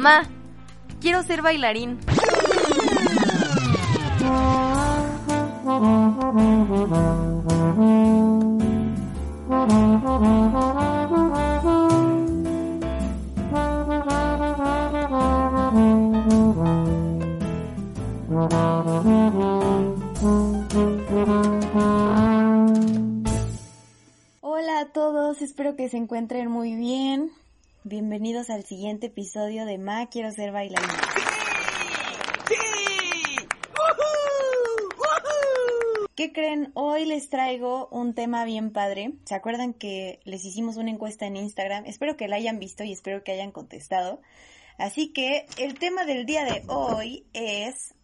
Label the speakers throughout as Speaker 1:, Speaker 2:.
Speaker 1: Ma, quiero ser bailarín.
Speaker 2: Hola a todos, espero que se encuentren muy bien. Bienvenidos al siguiente episodio de Ma Quiero ser bailarín. ¿Qué creen? Hoy les traigo un tema bien padre. ¿Se acuerdan que les hicimos una encuesta en Instagram? Espero que la hayan visto y espero que hayan contestado. Así que el tema del día de hoy es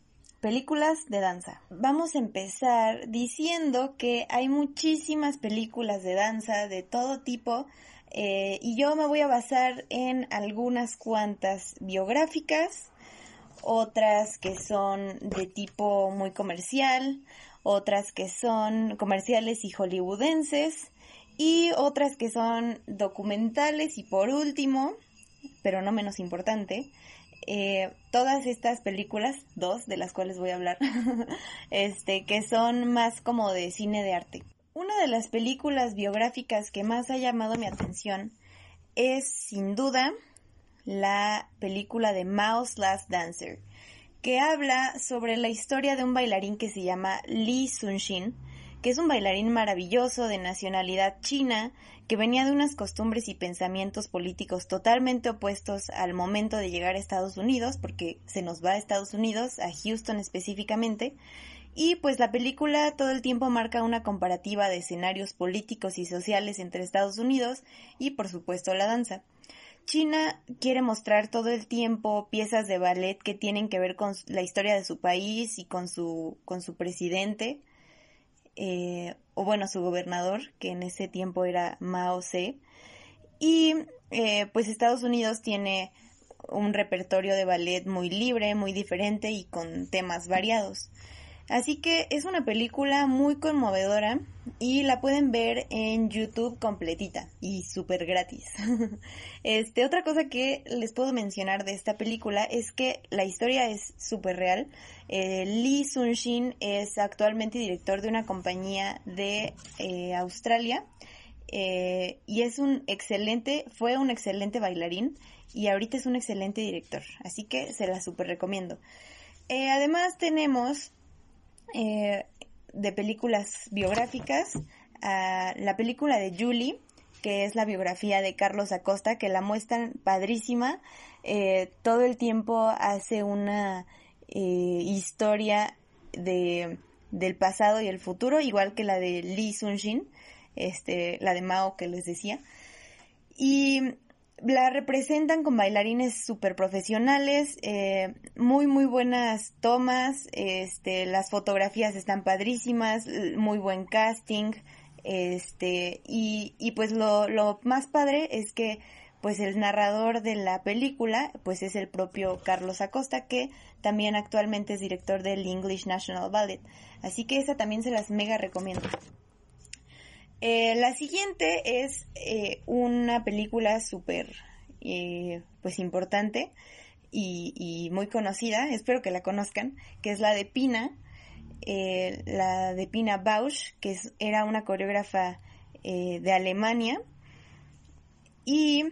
Speaker 2: películas de danza. Vamos a empezar diciendo que hay muchísimas películas de danza de todo tipo eh, y yo me voy a basar en algunas cuantas biográficas, otras que son de tipo muy comercial, otras que son comerciales y hollywoodenses y otras que son documentales y por último, pero no menos importante, eh, todas estas películas, dos de las cuales voy a hablar, este, que son más como de cine de arte. Una de las películas biográficas que más ha llamado mi atención es sin duda la película de Mao's Last Dancer, que habla sobre la historia de un bailarín que se llama Lee Sun-shin, que es un bailarín maravilloso de nacionalidad china, que venía de unas costumbres y pensamientos políticos totalmente opuestos al momento de llegar a Estados Unidos, porque se nos va a Estados Unidos, a Houston específicamente, y pues la película todo el tiempo marca una comparativa de escenarios políticos y sociales entre Estados Unidos y por supuesto la danza. China quiere mostrar todo el tiempo piezas de ballet que tienen que ver con la historia de su país y con su, con su presidente, eh, o bueno, su gobernador, que en ese tiempo era Mao Zedong. Y eh, pues Estados Unidos tiene un repertorio de ballet muy libre, muy diferente y con temas variados. Así que es una película muy conmovedora y la pueden ver en YouTube completita y súper gratis. este, otra cosa que les puedo mencionar de esta película es que la historia es súper real. Eh, Lee Sun-shin es actualmente director de una compañía de eh, Australia eh, y es un excelente, fue un excelente bailarín y ahorita es un excelente director. Así que se la súper recomiendo. además tenemos eh, de películas biográficas, la película de Julie, que es la biografía de Carlos Acosta, que la muestran padrísima. Eh, todo el tiempo hace una eh, historia de, del pasado y el futuro, igual que la de Lee Sun-shin, este, la de Mao que les decía. Y la representan con bailarines súper profesionales, eh, muy muy buenas tomas, este, las fotografías están padrísimas, muy buen casting, este, y, y pues lo, lo más padre es que pues el narrador de la película pues es el propio Carlos Acosta que también actualmente es director del English National Ballet, así que esa también se las mega recomiendo. Eh, la siguiente es eh, una película súper, eh, pues importante y, muy conocida, espero que la conozcan, que es la de Pina, la de Pina Bausch, que era una coreógrafa de Alemania y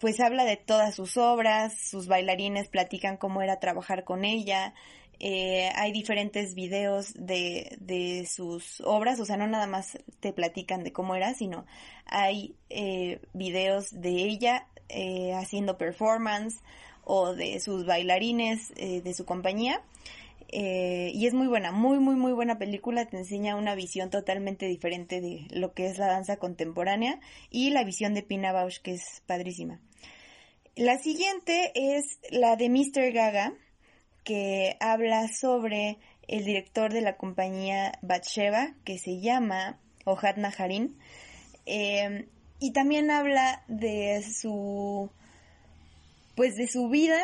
Speaker 2: pues habla de todas sus obras, sus bailarines platican cómo era trabajar con ella, eh, hay diferentes videos de, de, sus obras, o sea, no nada más te platican de cómo era, sino hay eh, videos de ella eh, haciendo performance o de sus bailarines de su compañía. Eh, y es muy buena, muy, muy, muy buena película. Te enseña una visión totalmente diferente de lo que es la danza contemporánea y la visión de Pina Bausch, que es padrísima. La siguiente es la de Mr. Gaga, que habla sobre el director de la compañía Batsheva, que se llama Ohad Naharin. Eh, y también habla de su, pues de su vida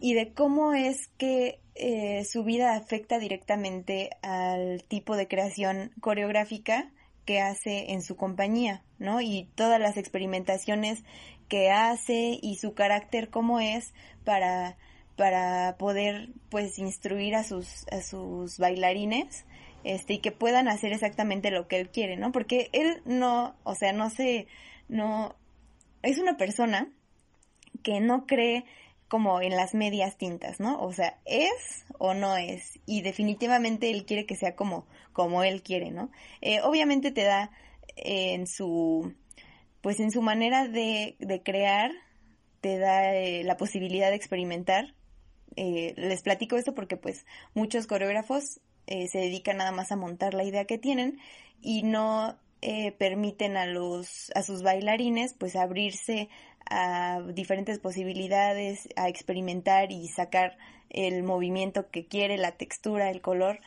Speaker 2: y de cómo es que eh, su vida afecta directamente al tipo de creación coreográfica que hace en su compañía, ¿no? Y todas las experimentaciones que hace y su carácter cómo es para para poder pues instruir a sus a sus bailarines este y que puedan hacer exactamente lo que él quiere, ¿no? Porque él no, o sea, no se no es una persona que no cree como en las medias tintas, ¿no? O sea, es o no es. Y definitivamente él quiere que sea como, como él quiere, ¿no? Eh, obviamente te da en su, pues en su manera de, de crear, te da eh, la posibilidad de experimentar. Les platico esto porque pues muchos coreógrafos se dedican nada más a montar la idea que tienen y no permiten a los a sus bailarines pues abrirse a diferentes posibilidades, a experimentar y sacar el movimiento que quiere, la textura, el color.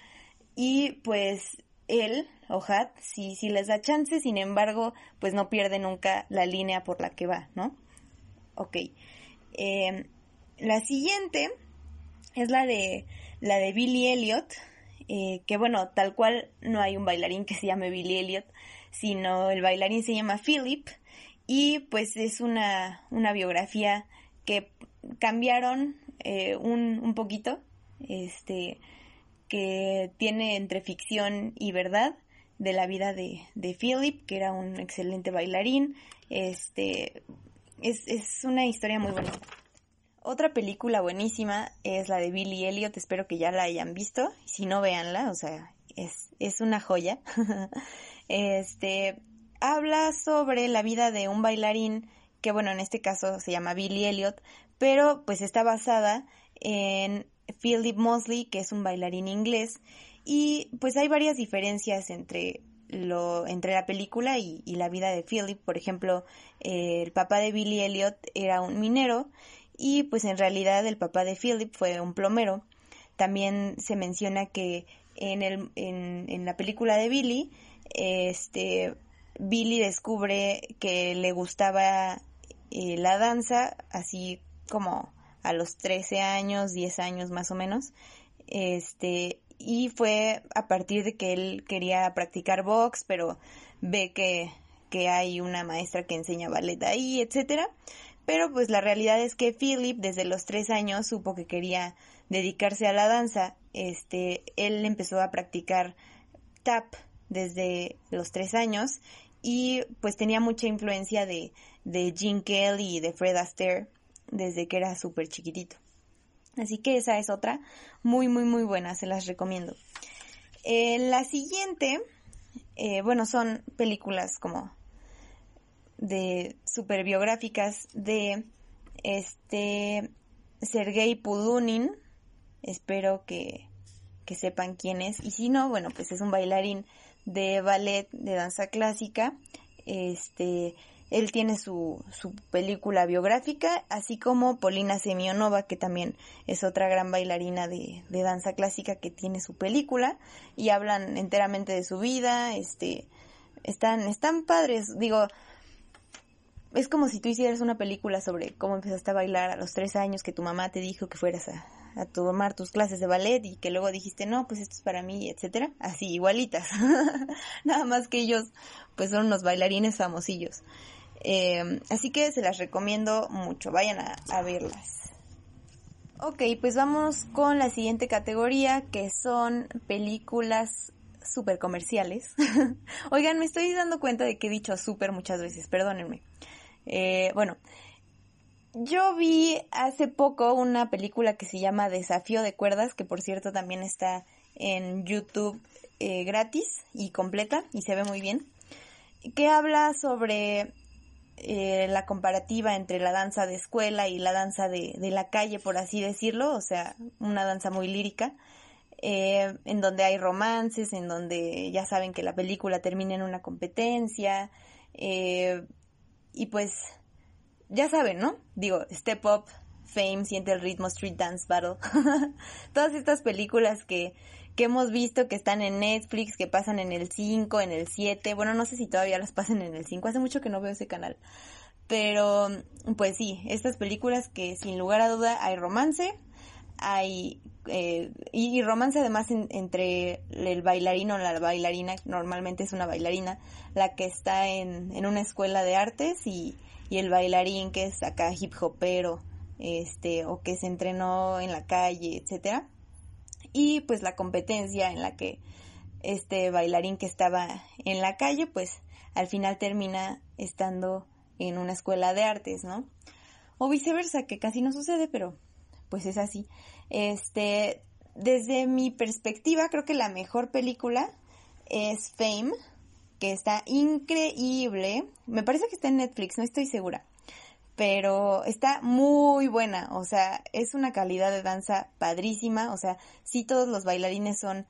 Speaker 2: Y pues él, Ojad, sí, sí les da chance, sin embargo, pues no pierde nunca la línea por la que va, ¿no? Ok. Em, la siguiente es la de la de Billy Elliot, eh, que bueno, tal cual no hay un bailarín que se llame Billy Elliot, sino el bailarín se llama Philip y pues es una, una biografía que cambiaron eh, un, un poquito, este, que tiene entre ficción y verdad de la vida de, de Philip, que era un excelente bailarín. Este, es, es una historia muy bonita. Otra película buenísima es la de Billy Elliot, espero que ya la hayan visto, si no véanla, o sea, es, es una joya. este, habla sobre la vida de un bailarín que bueno, en este caso se llama Billy Elliot, pero pues está basada en Philip Mosley, que es un bailarín inglés, y pues hay varias diferencias entre lo, entre la película y, la vida de Philip. Por ejemplo, eh, el papá de Billy Elliot era un minero y pues en realidad el papá de Philip fue un plomero. También se menciona que en, el, en, en la película de Billy, este, Billy descubre que le gustaba eh, la danza, así como a los 13 años, 10 años más o menos. Este, y fue a partir de que él quería practicar box, pero ve que, que hay una maestra que enseña ballet ahí, etcétera. Pero pues la realidad es que Philip desde los tres años supo que quería dedicarse a la danza. Este, él empezó a practicar tap desde los tres años y pues tenía mucha influencia de, de Gene Kelly y de Fred Astaire desde que era súper chiquitito. Así que esa es otra muy, muy, muy buena, se las recomiendo. Eh, la siguiente, eh, bueno, son películas como de super biográficas de este Sergei Pudunin. Espero que, que sepan quién es. Y si no, bueno, pues es un bailarín de ballet, de danza clásica. Este, él tiene su, su película biográfica, así como Polina Semionova, que también es otra gran bailarina de, de danza clásica que tiene su película, y hablan enteramente de su vida, este, están, están padres, digo, es como si tú hicieras una película sobre cómo empezaste a bailar a los tres años, que tu mamá te dijo que fueras a, a tomar tus clases de ballet y que luego dijiste, no, pues esto es para mí, etcétera, así, igualitas. Nada más que ellos, pues son unos bailarines famosillos. Eh, así que se las recomiendo mucho, vayan a, a verlas. Ok, pues vamos con la siguiente categoría, que son películas super comerciales. Oigan, me estoy dando cuenta de que he dicho super muchas veces, perdónenme. Eh, bueno, yo vi hace poco una película que se llama Desafío de Cuerdas, que por cierto también está en YouTube eh, gratis y completa y se ve muy bien, que habla sobre eh, la comparativa entre la danza de escuela y la danza de, de, la calle, por así decirlo, o sea, una danza muy lírica. eh, en donde hay romances, en donde ya saben que la película termina en una competencia, eh, y pues ya saben, ¿no? Digo, Step Up, Fame, Siente el ritmo, Street Dance Battle, todas estas películas que, que hemos visto que están en Netflix, que pasan en el 5, en el 7, bueno, no sé si todavía las pasan en el 5, hace mucho que no veo ese canal. Pero, pues sí, estas películas que sin lugar a duda hay romance, hay eh, y, romance además entre el bailarino o la bailarina, normalmente es una bailarina, la que está en, en una escuela de artes y, y, el bailarín que es acá hip hopero, este, o que se entrenó en la calle, etcétera. Y pues la competencia en la que este bailarín que estaba en la calle, pues al final termina estando en una escuela de artes, ¿no? O viceversa, que casi no sucede, pero pues es así. Este, desde mi perspectiva, creo que la mejor película es Fame, que está increíble. Me parece que está en Netflix, no estoy segura. Pero está muy buena, o sea, es una calidad de danza padrísima, o sea, sí todos los bailarines son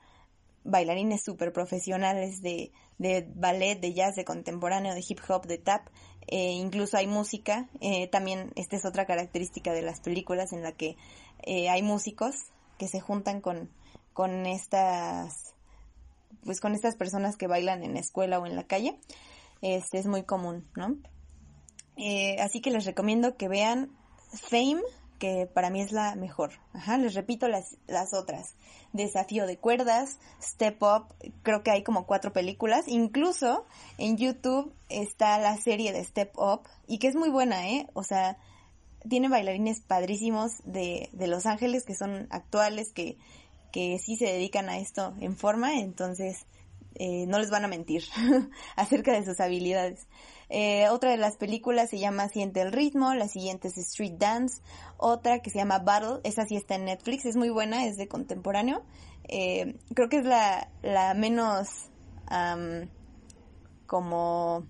Speaker 2: bailarines súper profesionales de, de ballet, de jazz, de contemporáneo, de hip hop, de tap, eh, incluso hay música, eh, también esta es otra característica de las películas en la que eh, hay músicos que se juntan con, con estas pues con estas personas que bailan en la escuela o en la calle este es muy común no así que les recomiendo que vean Fame que para mí es la mejor. Ajá, les repito las, las otras. Desafío de cuerdas, Step Up, creo que hay como cuatro películas. Incluso en YouTube está la serie de Step Up y que es muy buena, ¿eh? O sea, tiene bailarines padrísimos de, de Los Ángeles que son actuales, que, que sí se dedican a esto en forma, entonces eh, no les van a mentir acerca de sus habilidades. Eh, otra de las películas se llama Siente el ritmo, la siguiente es Street Dance, otra que se llama Battle, esa sí está en Netflix, es muy buena, es de contemporáneo. Eh, creo que es la, la menos como,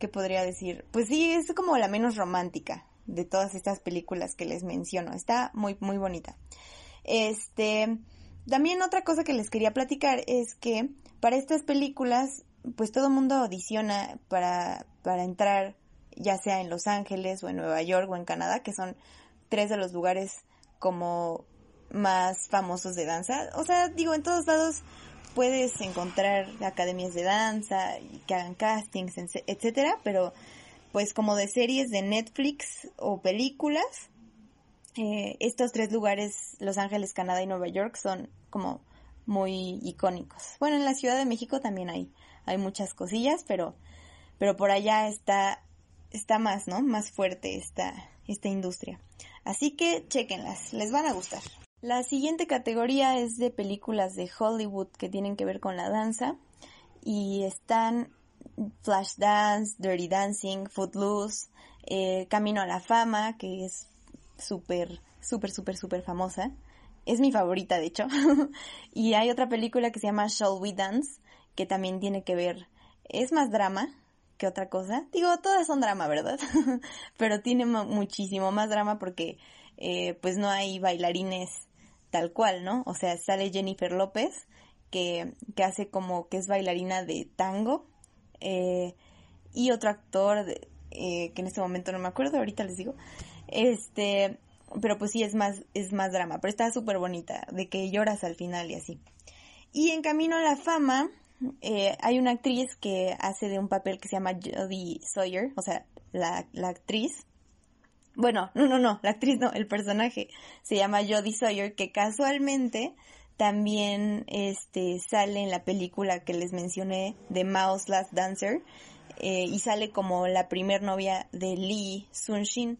Speaker 2: ¿qué podría decir? Pues sí, es como la menos romántica de todas estas películas que les menciono. Está muy, muy bonita. Este, también otra cosa que les quería platicar es que para estas películas pues todo mundo audiciona para, para entrar, ya sea en Los Ángeles o en Nueva York o en Canadá, que son tres de los lugares como más famosos de danza. O sea, digo, en todos lados puedes encontrar academias de danza que hagan castings, etcétera, pero pues como de series de Netflix o películas, eh, estos tres lugares, Los Ángeles, Canadá y Nueva York, son como muy icónicos. Bueno, en la Ciudad de México también hay hay muchas cosillas, pero, pero por allá está, está más, ¿no? Más fuerte esta, esta industria. Así que chequenlas, les van a gustar. La siguiente categoría es de películas de Hollywood que tienen que ver con la danza y están Flashdance, Dirty Dancing, Footloose, eh, Camino a la Fama, que es súper, súper, súper, súper famosa. Es mi favorita, de hecho. y hay otra película que se llama Shall We Dance, que también tiene que ver, es más drama que otra cosa. Digo, todas son drama, ¿verdad? Pero tiene muchísimo más drama porque eh, pues no hay bailarines tal cual, ¿no? O sea, sale Jennifer López, que, que hace como que es bailarina de tango, eh, y otro actor eh, que en este momento no me acuerdo, ahorita les digo, este, pero pues sí es más, es más drama, pero está súper bonita, de que lloras al final y así. Y en Camino a la Fama, eh, hay una actriz que hace de un papel que se llama Jodie Sawyer, o sea, la, la actriz. Bueno, no, no, no, la actriz no, el personaje se llama Jodie Sawyer, que casualmente también este, sale en la película que les mencioné de Mouse Last Dancer eh, y sale como la primer novia de Lee Sun-shin.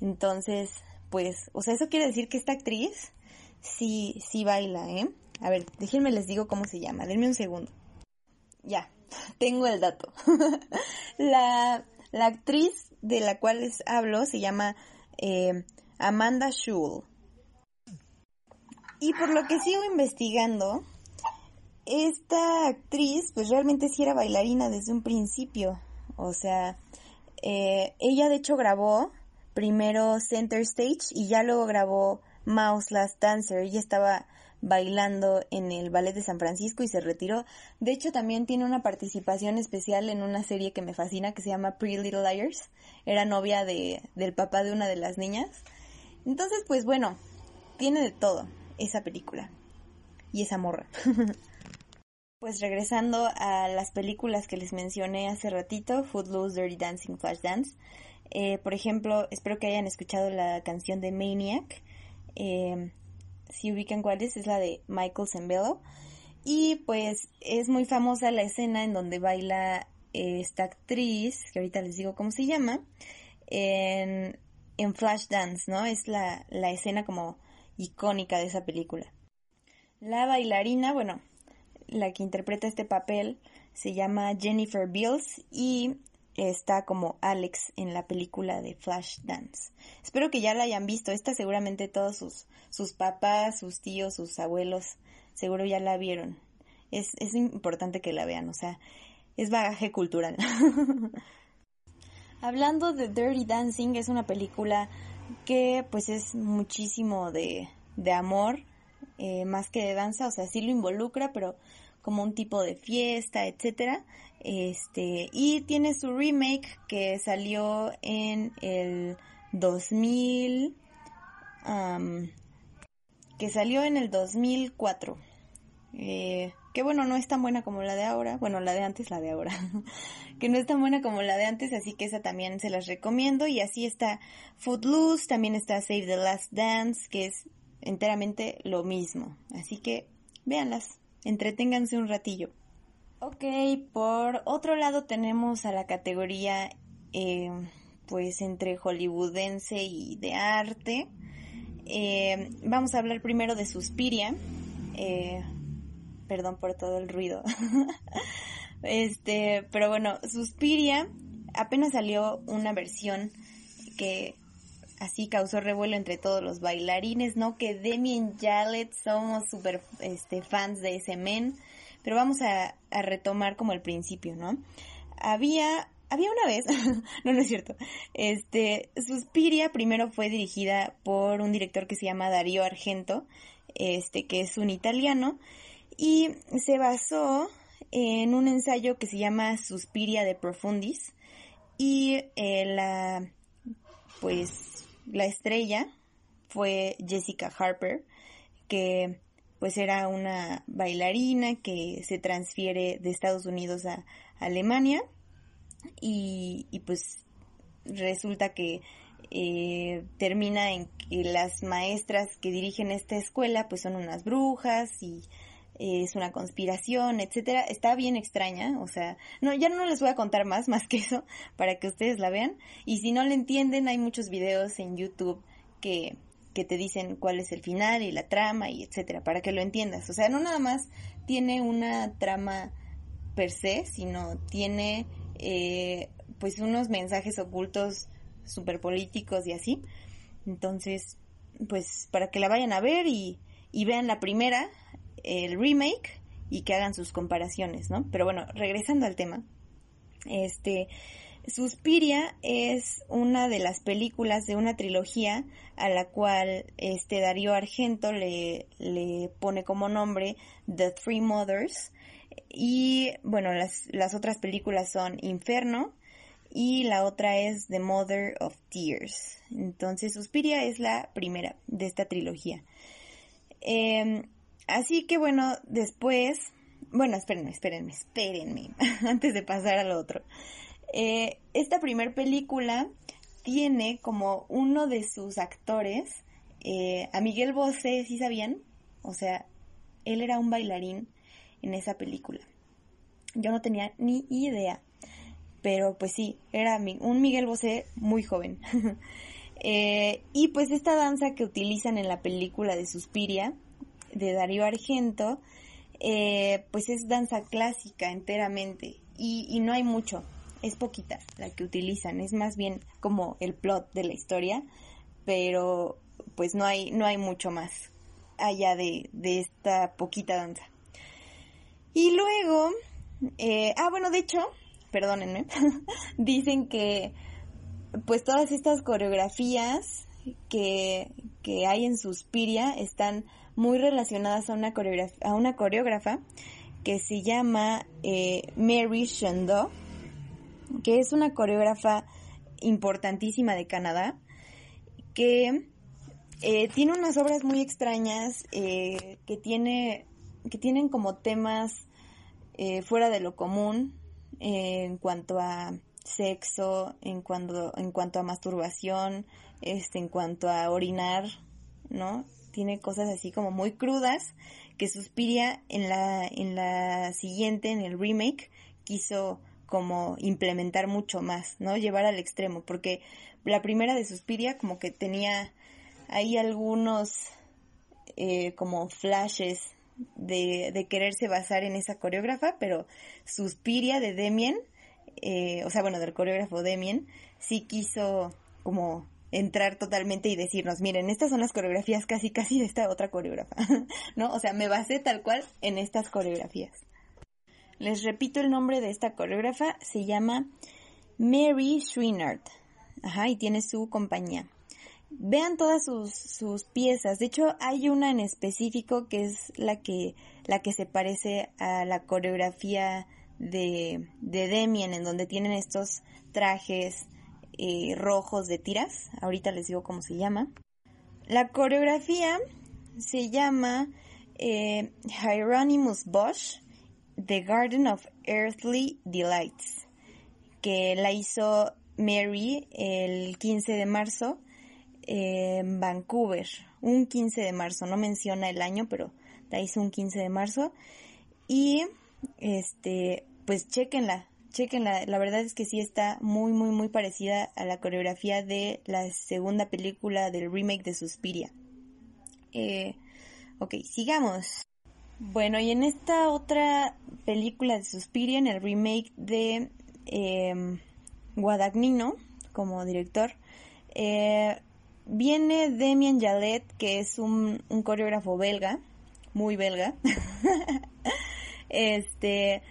Speaker 2: Entonces, pues, o sea, eso quiere decir que esta actriz sí, sí baila, ¿eh? A ver, déjenme les digo cómo se llama, denme un segundo ya, tengo el dato. la, actriz de la cual les hablo se llama eh, Amanda Schul. Y por lo que sigo investigando, esta actriz pues realmente sí era bailarina desde un principio. O sea, eh, ella de hecho grabó primero Center Stage y ya luego grabó Mouse Last Dancer. Ella estaba bailando en el ballet de San Francisco y se retiró. De hecho, también tiene una participación especial en una serie que me fascina que se llama Pretty Little Liars. Era novia de, del papá de una de las niñas. Entonces, pues bueno, tiene de todo esa película y esa morra. pues regresando a las películas que les mencioné hace ratito, Footloose, Dirty Dancing, Flashdance. Eh, por ejemplo, espero que hayan escuchado la canción de Maniac. Eh, si ubican cuál es, es la de Michael Zembello. Y pues es muy famosa la escena en donde baila esta actriz, que ahorita les digo cómo se llama, en, en Flashdance, ¿no? Es la, la escena como icónica de esa película. La bailarina, bueno, la que interpreta este papel se llama Jennifer Beals y está como Alex en la película de Flashdance. Espero que ya la hayan visto. Esta seguramente todos sus, sus papás, sus tíos, sus abuelos, seguro ya la vieron. Es, es importante que la vean, o sea, es bagaje cultural. Hablando de Dirty Dancing, es una película que pues es muchísimo de, de amor, eh, más que de danza, o sea, sí lo involucra, pero como un tipo de fiesta, etcétera. Este, y tiene su remake que salió en el 2000, que salió en el 2004. Eh, que bueno, no es tan buena como la de ahora, bueno, la de antes, la de ahora, que no es tan buena como la de antes, así que esa también se las recomiendo. Y así está Footloose, también está Save the Last Dance, que es enteramente lo mismo. Así que véanlas, entreténganse un ratillo. Ok, por otro lado tenemos a la categoría eh, pues entre hollywoodense y de arte. Eh, vamos a hablar primero de Suspiria. Eh, perdón por todo el ruido. este, pero bueno, Suspiria apenas salió una versión que así causó revuelo entre todos los bailarines, ¿no? Que Demi y Jalet somos súper este, fans de ese men. Pero vamos a, retomar como el principio, ¿no? Había había una vez, no, no es cierto, este, Suspiria primero fue dirigida por un director que se llama Darío Argento, este, que es un italiano, y se basó en un ensayo que se llama Suspiria de Profundis, y eh, la, pues, la estrella fue Jessica Harper, que pues era una bailarina que se transfiere de Estados Unidos a Alemania y, pues resulta que eh, termina en que las maestras que dirigen esta escuela pues son unas brujas y es una conspiración, etcétera. Está bien extraña, o sea, no, ya no les voy a contar más, más que eso, para que ustedes la vean. Y si no le entienden, hay muchos videos en YouTube que, que te dicen cuál es el final y la trama y etcétera, para que lo entiendas. O sea, no nada más tiene una trama per se, sino tiene eh, pues unos mensajes ocultos super políticos y así. Entonces, pues para que la vayan a ver y, y vean la primera, el remake y que hagan sus comparaciones, ¿no? Pero bueno, regresando al tema, este, Suspiria es una de las películas de una trilogía a la cual este Darío Argento le, le pone como nombre The Three Mothers. Y bueno las, las otras películas son Inferno y la otra es The Mother of Tears. Entonces Suspiria es la primera de esta trilogía. Em, así que bueno después bueno espérenme espérenme espérenme antes de pasar al otro eh, esta primer película tiene como uno de sus actores eh, a Miguel Bosé, ¿sí sabían? O sea, él era un bailarín en esa película. Yo no tenía ni idea, pero pues sí, era un Miguel Bosé muy joven. Eh, y pues esta danza que utilizan en la película de Suspiria, de Darío Argento, pues es danza clásica enteramente y, y no hay mucho es poquita la que utilizan, es más bien como el plot de la historia, pero pues no hay, no hay mucho más allá de, de esta poquita danza. Y luego, eh, ah bueno, de hecho, perdónenme, dicen que pues todas estas coreografías que, que hay en Suspiria están muy relacionadas a una, a una coreógrafa que se llama eh, Mary Shando, que es una coreógrafa importantísima de Canadá, que eh, tiene unas obras muy extrañas, eh, que, tiene, que tienen como temas fuera de lo común en cuanto a sexo, en cuanto, en cuanto a masturbación, este, en cuanto a orinar, ¿no? Tiene cosas así como muy crudas que Suspiria en la, en la siguiente, en el remake, quiso como implementar mucho más, ¿no? Llevar al extremo, porque la primera de Suspiria como que tenía ahí algunos eh, como flashes de, de, quererse basar en esa coreógrafa, pero Suspiria de Demien, eh, o sea, bueno, del coreógrafo Demien, sí quiso como entrar totalmente y decirnos, miren, estas son las coreografías casi casi de esta otra coreógrafa, ¿no? O sea, me basé tal cual en estas coreografías. Les repito el nombre de esta coreógrafa, se llama Mary Schwinard, ajá, y tiene su compañía. Vean todas sus, sus piezas, de hecho hay una en específico que es la que, la que se parece a la coreografía de, de Demien, en donde tienen estos trajes, eh, rojos de tiras. Ahorita les digo cómo se llama. La coreografía se llama eh, Hieronymus Bosch, The Garden of Earthly Delights, que la hizo Mary el 15 de marzo en Vancouver. Un 15 de marzo, no menciona el año, pero la hizo un 15 de marzo. Y este, pues chequenla, chequenla, la verdad es que sí está muy, muy, muy parecida a la coreografía de la segunda película del remake de Suspiria. Eh, ok, sigamos. Bueno, y en esta otra película de Suspiria, en el remake de eh, Guadagnino como director, eh, viene Damien Jalet, que es un coreógrafo belga, muy belga, este,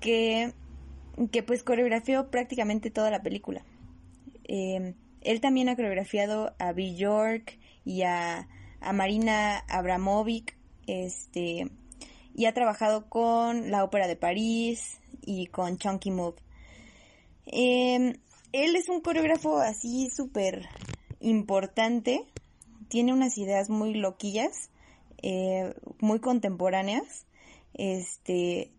Speaker 2: que que pues coreografió prácticamente toda la película. Em, él también ha coreografiado a Bill York y a, Marina Abramovic, este, y ha trabajado con la Ópera de París y con Chunky Move. Em, él es un coreógrafo así súper importante, tiene unas ideas muy loquillas, eh, muy contemporáneas, este,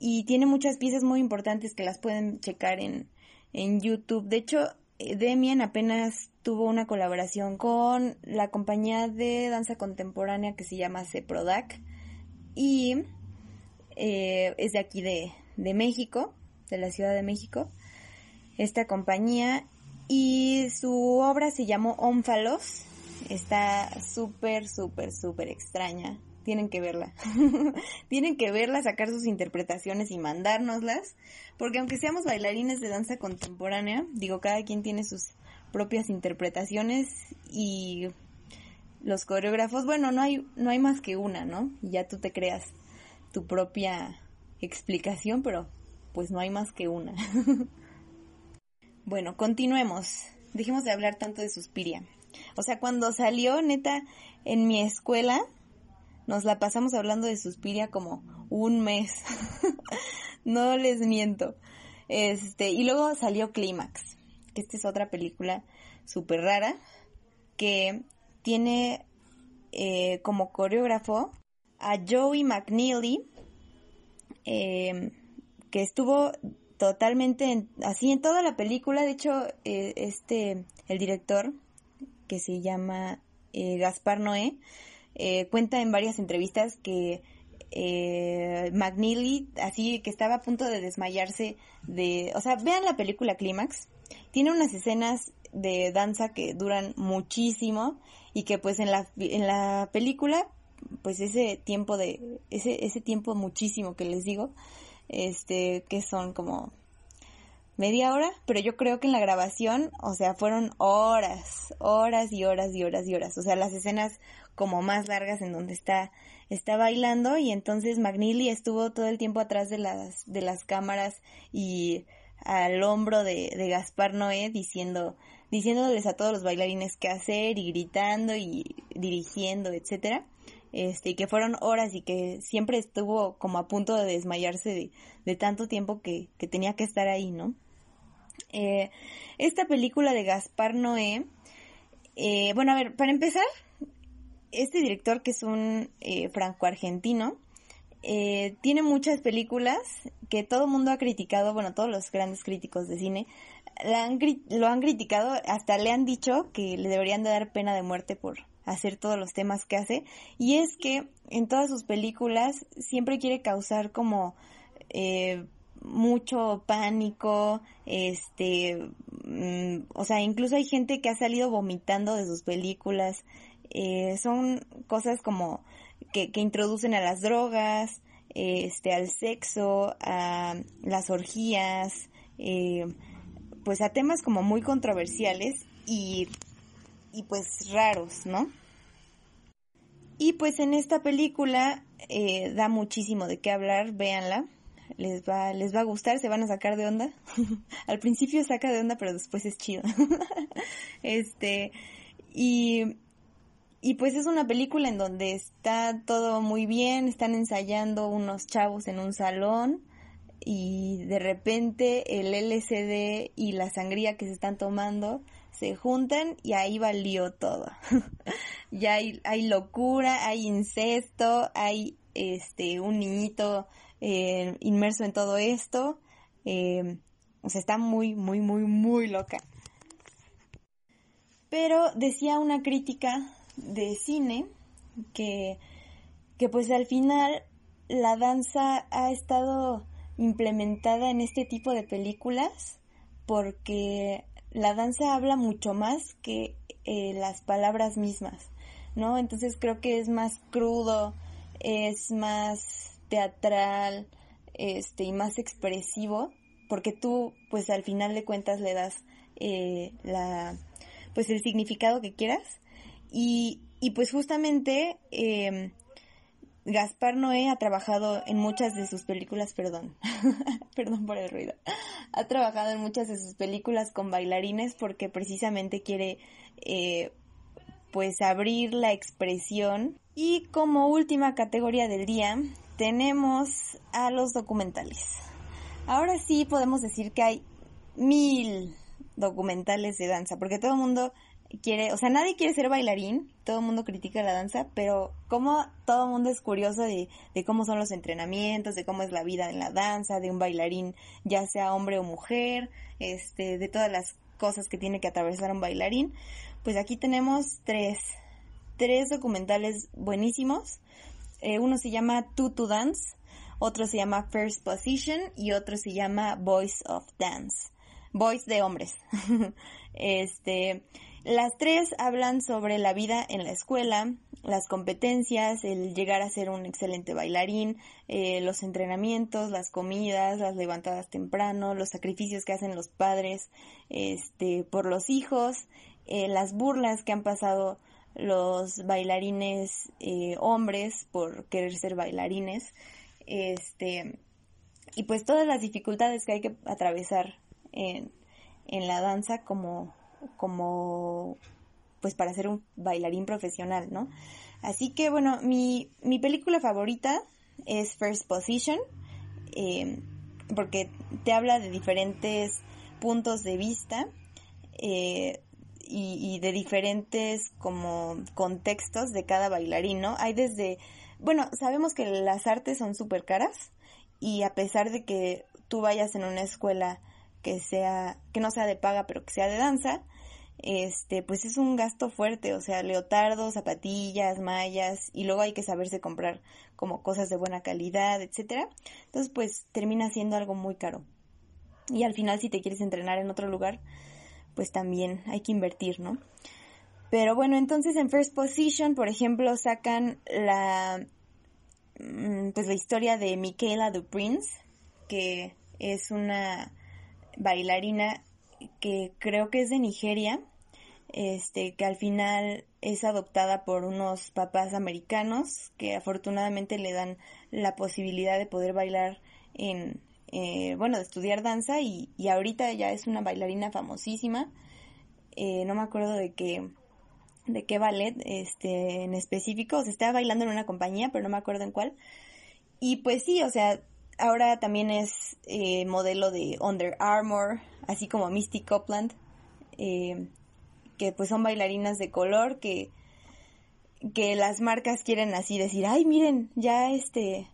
Speaker 2: y tiene muchas piezas muy importantes que las pueden checar en, en YouTube. De hecho, eh, Demian apenas tuvo una colaboración con la compañía de danza contemporánea que se llama CEPRODAC y eh, es de aquí de, de México, de la Ciudad de México, esta compañía. Y su obra se llamó Ónfalos, está súper, súper, súper extraña, tienen que verla. tienen que verla, sacar sus interpretaciones y mandárnoslas, porque aunque seamos bailarines de danza contemporánea, digo, cada quien tiene sus propias interpretaciones y los coreógrafos, bueno, no hay no hay más que una, ¿no? Y ya tú te creas tu propia explicación, pero pues no hay más que una. bueno, continuemos. Dejemos de hablar tanto de Suspiria. O sea, cuando salió, neta, en mi escuela, nos la pasamos hablando de Suspiria como un mes. no les miento. Este, y luego salió Clímax, que esta es otra película súper rara, que tiene eh, como coreógrafo a Joey McNeely, em, que estuvo totalmente así en toda la película. De hecho, eh, este, el director, que se llama eh, Gaspar Noé, eh, cuenta en varias entrevistas que eh, McNeely, así que estaba a punto de desmayarse de, o sea, vean la película Clímax, tiene unas escenas de danza que duran muchísimo y que pues en la, en la película, pues ese tiempo de, ese, ese tiempo muchísimo que les digo, este, que son como media hora, pero yo creo que en la grabación, o sea, fueron horas, horas y horas y horas y horas. O sea, las escenas como más largas en donde está, está bailando y entonces McNeely estuvo todo el tiempo atrás de las, de las cámaras y al hombro de, de Gaspar Noé diciendo, diciéndoles a todos los bailarines qué hacer y gritando y dirigiendo, etcétera. este, que fueron horas y que siempre estuvo como a punto de desmayarse de, de tanto tiempo que, que, tenía que estar ahí, ¿no? Eh, esta película de Gaspar Noé, eh, bueno, a ver, para empezar, este director que es un eh, franco-argentino, eh, tiene muchas películas que todo el mundo ha criticado, bueno, todos los grandes críticos de cine lo han criticado, hasta le han dicho que le deberían de dar pena de muerte por hacer todos los temas que hace. Y es que en todas sus películas siempre quiere causar como eh, mucho pánico, este, mm, o sea, incluso hay gente que ha salido vomitando de sus películas. Eh, son cosas como que, que introducen a las drogas, este, al sexo, a las orgías, eh, pues a temas como muy controversiales y, y pues raros, ¿no? Y pues en esta película eh, da muchísimo de qué hablar, véanla, les va, les va a gustar, se van a sacar de onda. Al principio saca de onda, pero después es chido. este, y, y pues es una película en donde está todo muy bien, están ensayando unos chavos en un salón y de repente el LCD y la sangría que se están tomando se juntan y ahí valió todo. ya hay, hay, locura, hay incesto, hay este un niñito eh, inmerso en todo esto. Eh, o sea, está muy, muy, muy, muy loca. Pero decía una crítica de cine que, que pues al final la danza ha estado implementada en este tipo de películas porque la danza habla mucho más que eh, las palabras mismas, ¿no? Entonces creo que es más crudo, es más teatral, este, y más expresivo, porque tú, pues al final de cuentas le das eh, la, pues el significado que quieras, y, y pues justamente eh, Gaspar Noé ha trabajado en muchas de sus películas, perdón, perdón por el ruido, ha trabajado en muchas de sus películas con bailarines porque precisamente quiere eh, pues abrir la expresión. Y como última categoría del día tenemos a los documentales. Ahora sí podemos decir que hay mil documentales de danza, porque todo el mundo quiere, o sea, nadie quiere ser bailarín, todo el mundo critica la danza, pero como todo el mundo es curioso de, de, cómo son los entrenamientos, de cómo es la vida en la danza, de un bailarín, ya sea hombre o mujer, este, de todas las cosas que tiene que atravesar un bailarín, pues aquí tenemos tres, tres documentales buenísimos. Eh, uno se llama Tutu Dance, otro se llama First Position y otro se llama Voice of Dance. Voice de hombres. este, las tres hablan sobre la vida en la escuela, las competencias, el llegar a ser un excelente bailarín, eh, los entrenamientos, las comidas, las levantadas temprano, los sacrificios que hacen los padres este, por los hijos, eh, las burlas que han pasado los bailarines eh, hombres por querer ser bailarines, este, y pues todas las dificultades que hay que atravesar en, en la danza como como pues para ser un bailarín profesional, ¿no? Así que bueno, mi, mi película favorita es First Position, eh, porque te habla de diferentes puntos de vista eh, y, y, de diferentes como contextos de cada bailarín. Hay desde, bueno, sabemos que las artes son súper caras y a pesar de que tú vayas en una escuela que sea, que no sea de paga, pero que sea de danza, este, pues es un gasto fuerte, o sea, leotardos, zapatillas, mallas, y luego hay que saberse comprar como cosas de buena calidad, etcétera. Entonces, pues termina siendo algo muy caro. Y al final, si te quieres entrenar en otro lugar, pues también hay que invertir, ¿no? Pero bueno, entonces en First Position, por ejemplo, sacan la, mm, pues la historia de Michaela Prince, que es una bailarina que creo que es de Nigeria, este, que al final es adoptada por unos papás americanos que afortunadamente le dan la posibilidad de poder bailar en, eh, bueno, de estudiar danza y, y, ahorita ya es una bailarina famosísima. Eh, no me acuerdo de qué, de qué ballet este, en específico. O sea, estaba bailando en una compañía, pero no me acuerdo en cuál. Y pues sí, o sea, ahora también es eh, modelo de Under Armour, así como Misty Copeland, eh, que pues son bailarinas de color que, que las marcas quieren así decir, ay, miren, ya este,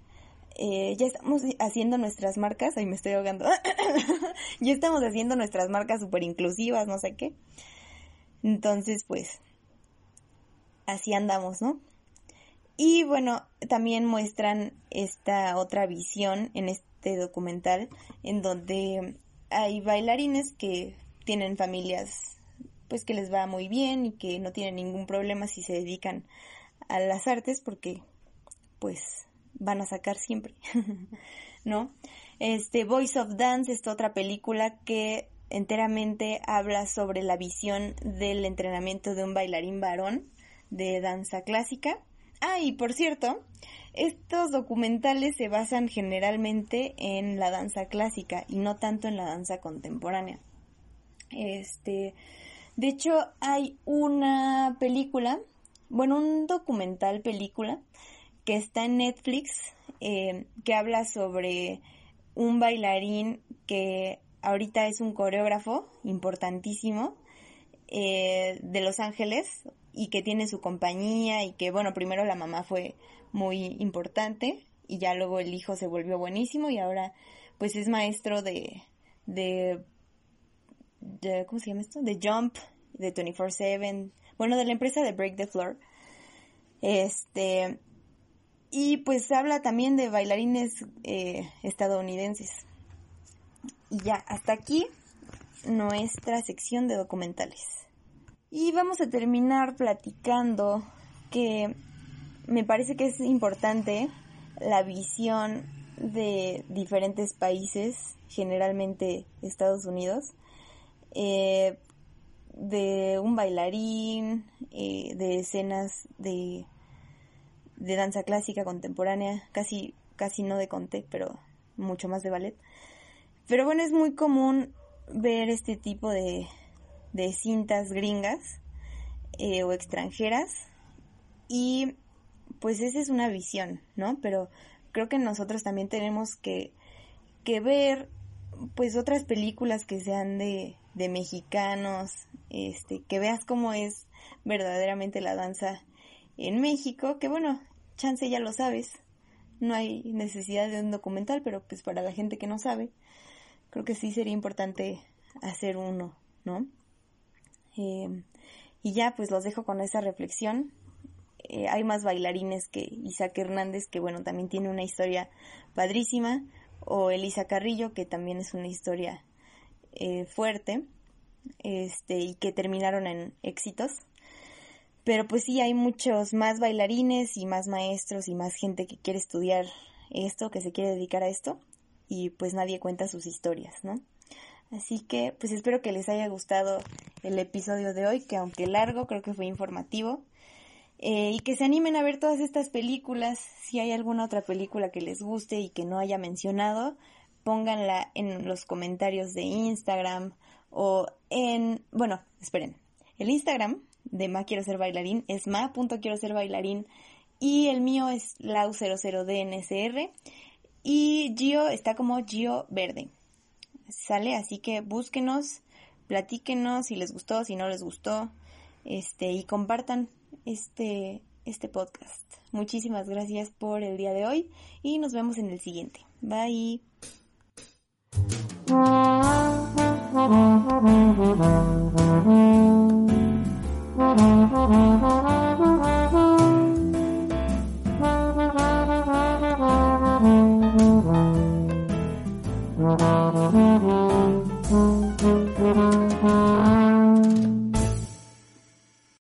Speaker 2: eh, ya estamos haciendo nuestras marcas, ay, me estoy ahogando, ya estamos haciendo nuestras marcas súper inclusivas, no sé qué. Entonces, pues, así andamos, ¿no? Y bueno, también muestran esta otra visión en este documental, en donde hay bailarines que tienen familias pues que les va muy bien y que no tienen ningún problema si se dedican a las artes porque pues van a sacar siempre, ¿no? Este Voice of Dance, esta otra película que enteramente habla sobre la visión del entrenamiento de un bailarín varón de danza clásica. Ah, y por cierto, estos documentales se basan generalmente en la danza clásica y no tanto en la danza contemporánea. Este, de hecho, hay una película, bueno, un documental película que está en Netflix eh, que habla sobre un bailarín que ahorita es un coreógrafo importantísimo eh, de Los Ángeles y que tiene su compañía y que, bueno, primero la mamá fue muy importante y ya luego el hijo se volvió buenísimo y ahora pues es maestro de, de, de ¿cómo se llama esto? De Jump, de 24/7, bueno, de la empresa de Break the Floor. Este, y pues habla también de bailarines eh, estadounidenses. Y ya, hasta aquí nuestra sección de documentales. Y vamos a terminar platicando que me parece que es importante la visión de diferentes países, generalmente Estados Unidos, eh, de un bailarín, eh, de escenas de, de danza clásica contemporánea, casi, casi no de conte, pero mucho más de ballet. Pero bueno, es muy común ver este tipo de, de cintas gringas eh, o extranjeras y pues esa es una visión, ¿no? Pero creo que nosotros también tenemos que, que ver pues otras películas que sean de, de mexicanos, este, que veas cómo es verdaderamente la danza en México, que bueno, chance ya lo sabes, no hay necesidad de un documental, pero pues para la gente que no sabe, creo que sí sería importante hacer uno, ¿no? Eh, y ya, pues los dejo con esa reflexión. Eh, hay más bailarines que Isaac Hernández, que bueno, también tiene una historia padrísima, o Elisa Carrillo, que también es una historia eh, fuerte, este, y que terminaron en éxitos. Pero pues sí, hay muchos más bailarines y más maestros y más gente que quiere estudiar esto, que se quiere dedicar a esto y pues nadie cuenta sus historias, ¿no? Así que pues espero que les haya gustado el episodio de hoy, que aunque largo creo que fue informativo. Eh, y que se animen a ver todas estas películas. Si hay alguna otra película que les guste y que no haya mencionado, pónganla en los comentarios de Instagram o en... Bueno, esperen. El Instagram de Ma Quiero Ser Bailarín es ma.quiero ser bailarín y el mío es lau00dnsr y Gio está como Gio Verde. Sale, así que búsquenos, platíquenos si les gustó, si no les gustó, este, y compartan este, este podcast. Muchísimas gracias por el día de hoy y nos vemos en el siguiente. Bye. Mm-hmm.